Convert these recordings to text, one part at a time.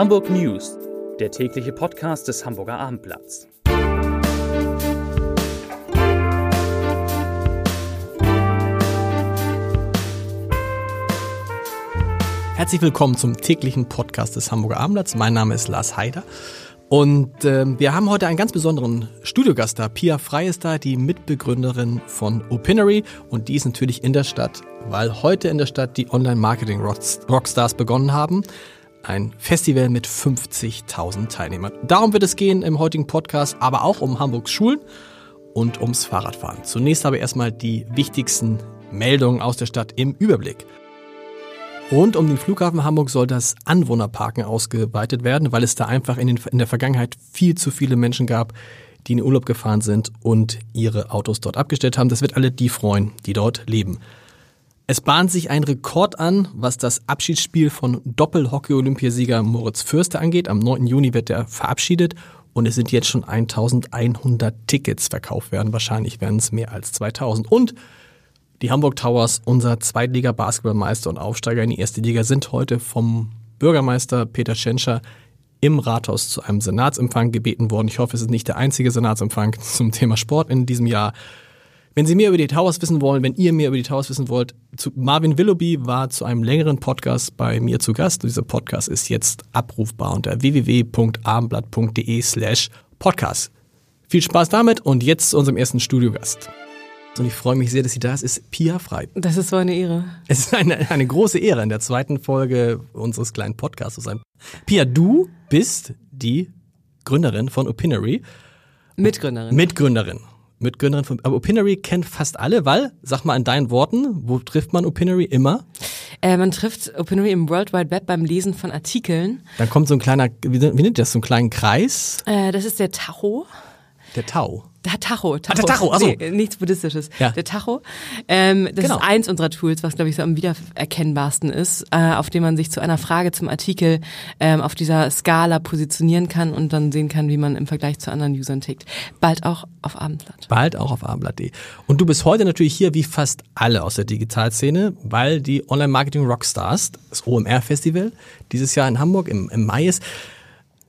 Hamburg News, der tägliche Podcast des Hamburger Abendblatts. Herzlich willkommen zum täglichen Podcast des Hamburger Abendblatts. Mein Name ist Lars Heider. Und äh, wir haben heute einen ganz besonderen Studiogast da. Pia Frey ist da, die Mitbegründerin von Opinory. Und die ist natürlich in der Stadt, weil heute in der Stadt die Online-Marketing-Rockstars begonnen haben. Ein Festival mit 50.000 Teilnehmern. Darum wird es gehen im heutigen Podcast, aber auch um Hamburgs Schulen und ums Fahrradfahren. Zunächst aber erstmal die wichtigsten Meldungen aus der Stadt im Überblick. Rund um den Flughafen Hamburg soll das Anwohnerparken ausgeweitet werden, weil es da einfach in, den, in der Vergangenheit viel zu viele Menschen gab, die in den Urlaub gefahren sind und ihre Autos dort abgestellt haben. Das wird alle die freuen, die dort leben. Es bahnt sich ein Rekord an, was das Abschiedsspiel von Doppel-Hockey-Olympiasieger Moritz Fürster angeht. Am 9. Juni wird er verabschiedet und es sind jetzt schon 1100 Tickets verkauft werden. Wahrscheinlich werden es mehr als 2000. Und die Hamburg Towers, unser Zweitliga-Basketballmeister und Aufsteiger in die erste Liga, sind heute vom Bürgermeister Peter Tschentscher im Rathaus zu einem Senatsempfang gebeten worden. Ich hoffe, es ist nicht der einzige Senatsempfang zum Thema Sport in diesem Jahr. Wenn Sie mehr über die Towers wissen wollen, wenn ihr mehr über die Towers wissen wollt, zu Marvin Willoughby war zu einem längeren Podcast bei mir zu Gast. dieser Podcast ist jetzt abrufbar unter www.abendblatt.de slash podcast. Viel Spaß damit und jetzt zu unserem ersten Studiogast. Und ich freue mich sehr, dass sie da ist, ist Pia Frei. Das ist so eine Ehre. Es ist eine, eine große Ehre, in der zweiten Folge unseres kleinen Podcasts zu sein. Pia, du bist die Gründerin von Opinory. Mitgründerin. Mitgründerin. Mitgründerin von aber Opinory kennt fast alle, weil, sag mal in deinen Worten, wo trifft man Opinory immer? Äh, man trifft Opinory im World Wide Web beim Lesen von Artikeln. Dann kommt so ein kleiner, wie, wie nennt das, so ein kleinen Kreis? Äh, das ist der Tacho. Der Tau. Der Tacho. Tacho. Ah, der Tacho, also. Nee, nichts Buddhistisches. Ja. Der Tacho. Ähm, das Genau. ist eins unserer Tools, was, glaube ich, so am wiedererkennbarsten ist, äh, auf dem man sich zu einer Frage zum Artikel ähm, auf dieser Skala positionieren kann und dann sehen kann, wie man im Vergleich zu anderen Usern tickt. Bald auch auf Abendblatt. Bald auch auf abendblatt.de. Und du bist heute natürlich hier wie fast alle aus der Digitalszene, weil die Online-Marketing Rockstars, das OMR-Festival, dieses Jahr in Hamburg im, im Mai ist.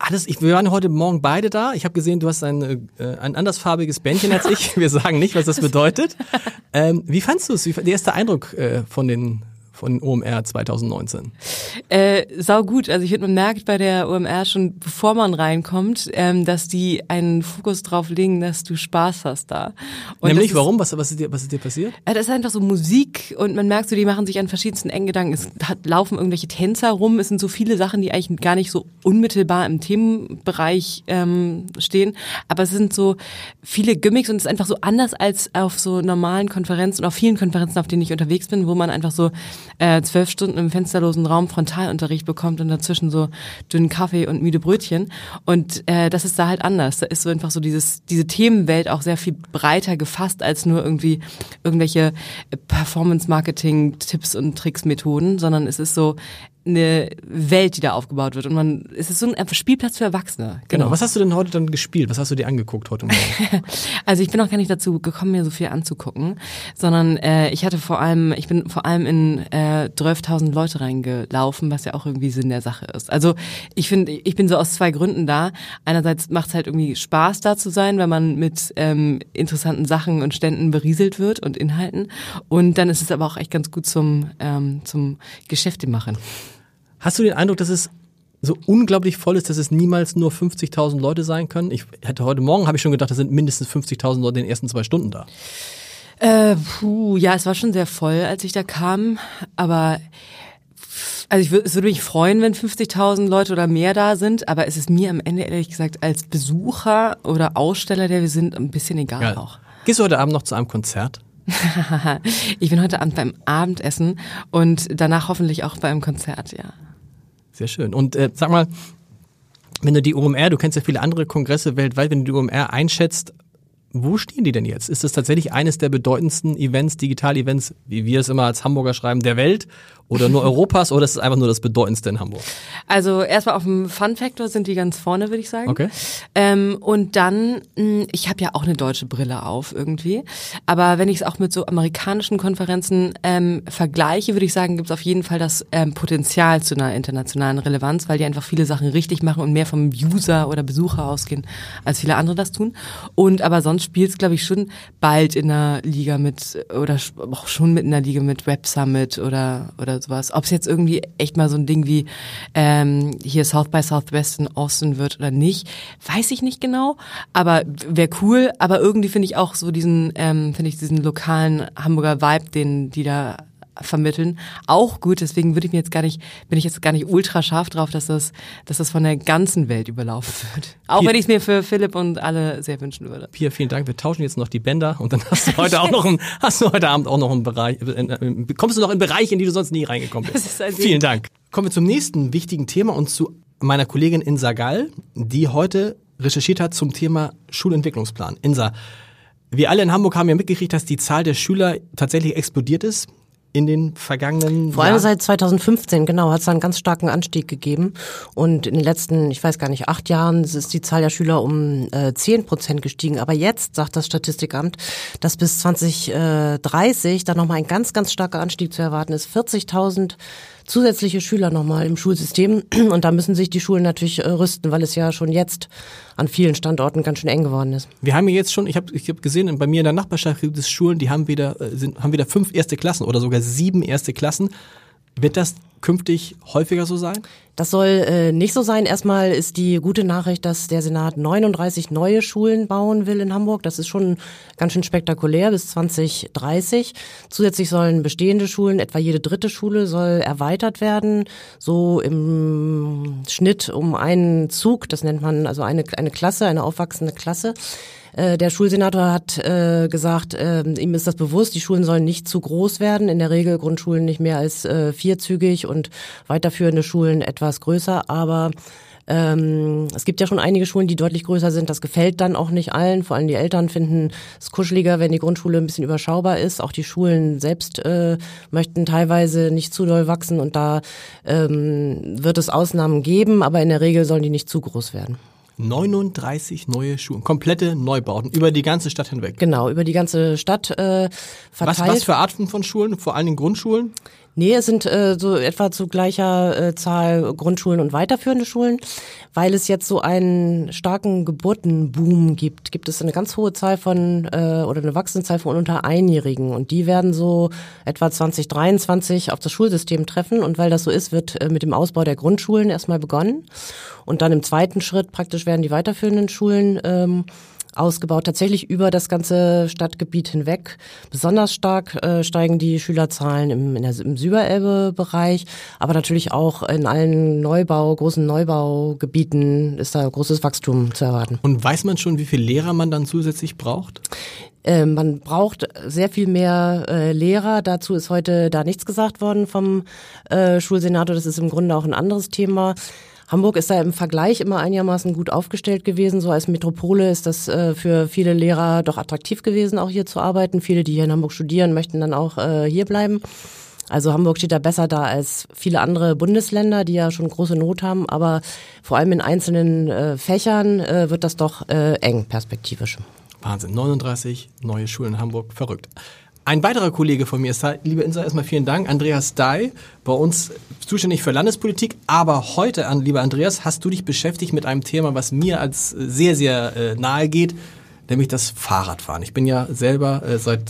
Alles, ich, wir waren heute Morgen beide da. Ich habe gesehen, du hast ein, äh, ein andersfarbiges Bändchen als ich. Wir sagen nicht, was das bedeutet. Ähm, wie fandst du es? Wie, der erste Eindruck äh, von den von OMR 2019? Äh, sau gut. Also ich finde, man merkt bei der OMR schon, bevor man reinkommt, ähm, dass die einen Fokus drauf legen, dass du Spaß hast da. Und Nämlich, warum? Was, was, ist dir, was ist dir passiert? Äh, Das ist einfach so Musik und man merkt so, die machen sich an verschiedensten engen Gedanken. Es hat, laufen irgendwelche Tänzer rum, es sind so viele Sachen, die eigentlich gar nicht so unmittelbar im Themenbereich ähm, stehen, aber es sind so viele Gimmicks und es ist einfach so anders als auf so normalen Konferenzen und auf vielen Konferenzen, auf denen ich unterwegs bin, wo man einfach so äh, zwölf Stunden im fensterlosen Raum Frontalunterricht bekommt und dazwischen so dünnen Kaffee und müde Brötchen und äh, das ist da halt anders. Da ist so einfach so dieses diese Themenwelt auch sehr viel breiter gefasst als nur irgendwie irgendwelche Performance-Marketing-Tipps und Tricks-Methoden, sondern es ist so eine Welt, die da aufgebaut wird. Und man, es ist so ein Spielplatz für Erwachsene. Genau. Was hast du denn heute dann gespielt? Was hast du dir angeguckt heute Morgen? Also ich bin auch gar nicht dazu gekommen, mir so viel anzugucken, sondern äh, ich hatte vor allem, ich bin vor allem in äh, 12.000 Leute reingelaufen, was ja auch irgendwie Sinn der Sache ist. Also ich finde, ich bin so aus zwei Gründen da. Einerseits macht es halt irgendwie Spaß da zu sein, weil man mit ähm, interessanten Sachen und Ständen berieselt wird und Inhalten. Und dann ist es aber auch echt ganz gut zum, ähm, zum Geschäfte machen. Hast du den Eindruck, dass es so unglaublich voll ist, dass es niemals nur 50.000 Leute sein können? Ich hätte heute Morgen, habe ich schon gedacht, da sind mindestens 50.000 Leute in den ersten zwei Stunden da. Äh, puh, ja, es war schon sehr voll, als ich da kam, aber also ich würde, es würde mich freuen, wenn 50.000 Leute oder mehr da sind, aber es ist mir am Ende ehrlich gesagt als Besucher oder Aussteller, der wir sind, ein bisschen egal Ja. auch. Gehst du heute Abend noch zu einem Konzert? ich bin heute Abend beim Abendessen und danach hoffentlich auch beim Konzert, ja. Sehr schön. Und äh, sag mal, wenn du die OMR, du kennst ja viele andere Kongresse weltweit, wenn du die OMR einschätzt, Wo stehen die denn jetzt? Ist es tatsächlich eines der bedeutendsten Events, Digital-Events, wie wir es immer als Hamburger schreiben, der Welt oder nur Europas oder ist es einfach nur das bedeutendste in Hamburg? Also erstmal auf dem Fun-Factor sind die ganz vorne, würde ich sagen. Okay. Ähm, und dann, mh, ich habe ja auch eine deutsche Brille auf irgendwie, aber wenn ich es auch mit so amerikanischen Konferenzen ähm, vergleiche, würde ich sagen, gibt es auf jeden Fall das ähm, Potenzial zu einer internationalen Relevanz, weil die einfach viele Sachen richtig machen und mehr vom User oder Besucher ausgehen, als viele andere das tun. Und aber sonst spielt es, glaube ich, schon bald in einer Liga mit oder auch schon mit einer Liga mit Web Summit oder oder sowas. Ob es jetzt irgendwie echt mal so ein Ding wie ähm, hier South by Southwest in Austin wird oder nicht, weiß ich nicht genau. Aber wäre cool. Aber irgendwie finde ich auch so diesen, ähm, finde ich diesen lokalen Hamburger Vibe, den die da vermitteln, auch gut. Deswegen würde ich mir jetzt gar nicht, bin ich jetzt gar nicht ultra scharf drauf, dass das, dass das von der ganzen Welt überlaufen wird. Auch Hier- wenn ich es mir für Philipp und alle sehr wünschen würde. Pia, vielen Dank. Wir tauschen jetzt noch die Bänder und dann hast du heute auch noch einen, hast du heute Abend auch noch einen Bereich, kommst du noch in Bereiche, in die du sonst nie reingekommen bist. Das ist ein vielen Dank. Kommen wir zum nächsten wichtigen Thema und zu meiner Kollegin Insa Gall, die heute recherchiert hat zum Thema Schulentwicklungsplan. Insa, wir alle in Hamburg haben ja mitgekriegt, dass die Zahl der Schüler tatsächlich explodiert ist in den vergangenen Vor allem Jahren. seit 2015, genau, hat es einen ganz starken Anstieg gegeben. Und in den letzten, ich weiß gar nicht, acht Jahren ist die Zahl der Schüler um äh, 10 Prozent gestiegen. Aber jetzt sagt das Statistikamt, dass bis 2030 da nochmal ein ganz, ganz starker Anstieg zu erwarten ist. 40.000 zusätzliche Schüler nochmal im Schulsystem. Und da müssen sich die Schulen natürlich äh, rüsten, weil es ja schon jetzt an vielen Standorten ganz schön eng geworden ist. Wir haben ja jetzt schon, ich habe ich hab gesehen, bei mir in der Nachbarschaft gibt es Schulen, die haben wieder, äh, sind, haben wieder fünf erste Klassen oder sogar sieben erste Klassen. Wird das künftig häufiger so sein? Das soll äh, nicht so sein. Erstmal ist die gute Nachricht, dass der Senat 39 neue Schulen bauen will in Hamburg. Das ist schon ganz schön spektakulär bis 2030. Zusätzlich sollen bestehende Schulen, etwa jede dritte Schule, soll erweitert werden. So im Schnitt um einen Zug. Das nennt man also eine, eine Klasse, eine aufwachsende Klasse. Äh, Der Schulsenator hat äh, gesagt, äh, ihm ist das bewusst, die Schulen sollen nicht zu groß werden. In der Regel Grundschulen nicht mehr als äh, vierzügig und weiterführende Schulen etwas größer. Aber ähm, es gibt ja schon einige Schulen, die deutlich größer sind. Das gefällt dann auch nicht allen. Vor allem die Eltern finden es kuscheliger, wenn die Grundschule ein bisschen überschaubar ist. Auch die Schulen selbst äh, möchten teilweise nicht zu doll wachsen und da ähm, wird es Ausnahmen geben, aber in der Regel sollen die nicht zu groß werden. 39 neue Schulen, komplette Neubauten über die ganze Stadt hinweg. Genau, über die ganze Stadt äh, Was, verteilt. was für Arten von Schulen? Vor allen Dingen Grundschulen? Nee, es sind äh, so etwa zu gleicher äh, Zahl Grundschulen und weiterführende Schulen. Weil es jetzt so einen starken Geburtenboom gibt, gibt es eine ganz hohe Zahl von äh, oder eine wachsende Zahl von unter Einjährigen. Und die werden so etwa 2023 auf das Schulsystem treffen. Und weil das so ist, wird äh, mit dem Ausbau der Grundschulen erstmal begonnen. Und dann im zweiten Schritt praktisch werden die weiterführenden Schulen ähm, ausgebaut, tatsächlich über das ganze Stadtgebiet hinweg. Besonders stark äh, steigen die Schülerzahlen im, in der, im Süberelbe-Bereich, aber natürlich auch in allen Neubau, großen Neubaugebieten ist da großes Wachstum zu erwarten. Und weiß man schon, wie viele Lehrer man dann zusätzlich braucht? Äh, man braucht sehr viel mehr äh, Lehrer. Dazu ist heute da nichts gesagt worden vom äh, Schulsenator. Das ist im Grunde auch ein anderes Thema. Hamburg ist da im Vergleich immer einigermaßen gut aufgestellt gewesen. So als Metropole ist das äh, für viele Lehrer doch attraktiv gewesen, auch hier zu arbeiten. Viele, die hier in Hamburg studieren, möchten dann auch äh, hier bleiben. Also Hamburg steht da besser da als viele andere Bundesländer, die ja schon große Not haben. Aber vor allem in einzelnen äh, Fächern äh, wird das doch äh, eng perspektivisch. Wahnsinn, 39 neue Schulen in Hamburg, verrückt. Ein weiterer Kollege von mir ist da, liebe Insa, erstmal vielen Dank, Andreas Dai, bei uns zuständig für Landespolitik. Aber heute, lieber Andreas, hast du dich beschäftigt mit einem Thema, was mir als äh, sehr, sehr äh, nahe geht, nämlich das Fahrradfahren. Ich bin ja selber äh, seit,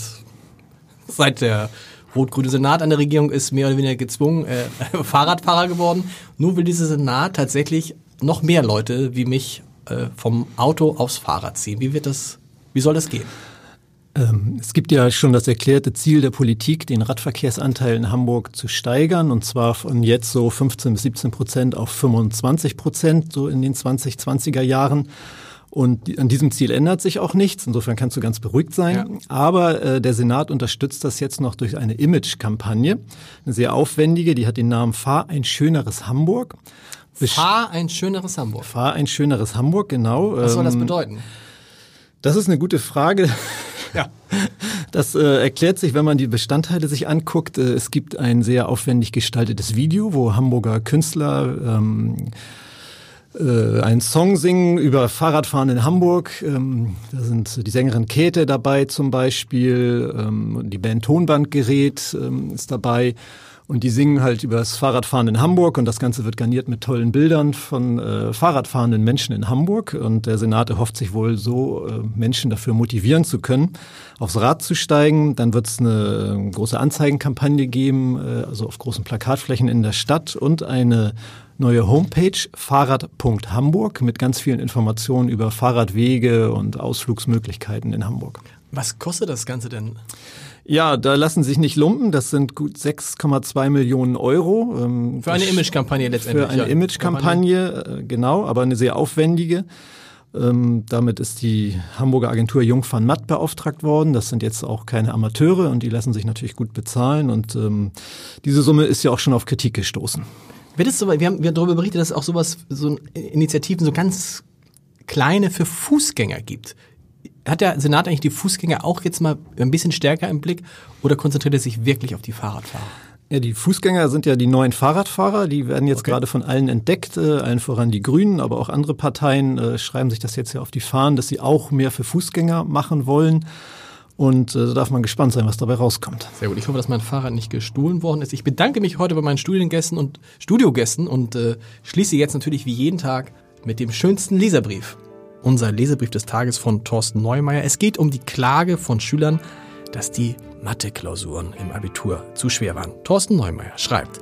seit der rot-grüne Senat an der Regierung ist mehr oder weniger gezwungen Fahrradfahrer geworden. Nun will dieser Senat tatsächlich noch mehr Leute wie mich vom Auto aufs Fahrrad ziehen. Wie wird das, wie soll das gehen? Ähm, Es gibt ja schon das erklärte Ziel der Politik, den Radverkehrsanteil in Hamburg zu steigern, und zwar von jetzt so 15 bis 17 Prozent auf 25 Prozent, so in den 2020er Jahren. Und an diesem Ziel ändert sich auch nichts. Insofern kannst du ganz beruhigt sein. Ja. Aber äh, der Senat unterstützt das jetzt noch durch eine Image-Kampagne, eine sehr aufwendige. Die hat den Namen Fahr ein schöneres Hamburg. Besch- Fahr ein schöneres Hamburg. Fahr ein schöneres Hamburg, genau. Was soll das Ähm, bedeuten? Das ist eine gute Frage. Ja. Das äh, erklärt sich, wenn man die Bestandteile sich anguckt. Äh, es gibt ein sehr aufwendig gestaltetes Video, wo Hamburger Künstler ähm, äh, einen Song singen über Fahrradfahren in Hamburg. Ähm, da sind die Sängerin Käthe dabei zum Beispiel, ähm, die Band Tonbandgerät ähm, ist dabei. Und die singen halt über das Fahrradfahren in Hamburg und das Ganze wird garniert mit tollen Bildern von äh, Fahrradfahrenden Menschen in Hamburg. Und der Senat erhofft sich wohl so, äh, Menschen dafür motivieren zu können, aufs Rad zu steigen. Dann wird es eine äh, große Anzeigenkampagne geben, äh, also auf großen Plakatflächen in der Stadt und eine neue Homepage fahrrad.hamburg mit ganz vielen Informationen über Fahrradwege und Ausflugsmöglichkeiten in Hamburg. Was kostet das Ganze denn? Ja, da lassen sich nicht lumpen. Das sind gut 6,2 Millionen Euro. Ähm, für eine Imagekampagne letztendlich. Für eine ja. Imagekampagne, äh, genau, aber eine sehr aufwendige. Ähm, damit ist die Hamburger Agentur Jung van Matt beauftragt worden. Das sind jetzt auch keine Amateure und die lassen sich natürlich gut bezahlen. Und ähm, diese Summe ist ja auch schon auf Kritik gestoßen. Wird es so, wir haben, wir haben darüber berichtet, dass es auch sowas, so Initiativen, so ganz kleine für Fußgänger gibt hat der Senat eigentlich die Fußgänger auch jetzt mal ein bisschen stärker im Blick oder konzentriert er sich wirklich auf die Fahrradfahrer? Ja, die Fußgänger sind ja die neuen Fahrradfahrer, die werden jetzt okay. gerade von allen entdeckt, äh, allen voran die Grünen, aber auch andere Parteien äh, schreiben sich das jetzt ja auf die Fahnen, dass sie auch mehr für Fußgänger machen wollen. Und äh, da darf man gespannt sein, was dabei rauskommt. Sehr gut. Ich hoffe, dass mein Fahrrad nicht gestohlen worden ist. Ich bedanke mich heute bei meinen Studiengästen und Studiogästen und äh, schließe jetzt natürlich wie jeden Tag mit dem schönsten Leserbrief unser Lesebrief des Tages von Thorsten Neumeier. Es geht um die Klage von Schülern, dass die Mathe-Klausuren im Abitur zu schwer waren. Thorsten Neumeier schreibt,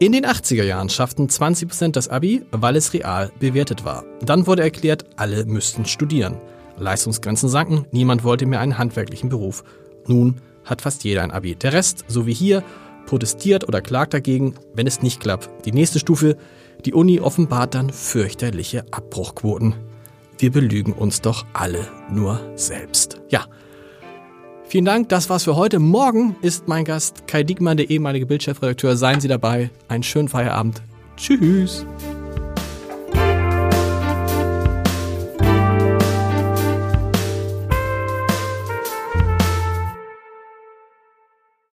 in den 80er Jahren schafften 20 Prozent das Abi, weil es real bewertet war. Dann wurde erklärt, alle müssten studieren. Leistungsgrenzen sanken, niemand wollte mehr einen handwerklichen Beruf. Nun hat fast jeder ein Abi. Der Rest, so wie hier, protestiert oder klagt dagegen, wenn es nicht klappt. Die nächste Stufe, die Uni offenbart dann fürchterliche Abbruchquoten wir belügen uns doch alle nur selbst. Ja. Vielen Dank, das war's für heute. Morgen ist mein Gast Kai Diekmann, der ehemalige Bildchefredakteur. Seien Sie dabei. Einen schönen Feierabend. Tschüss.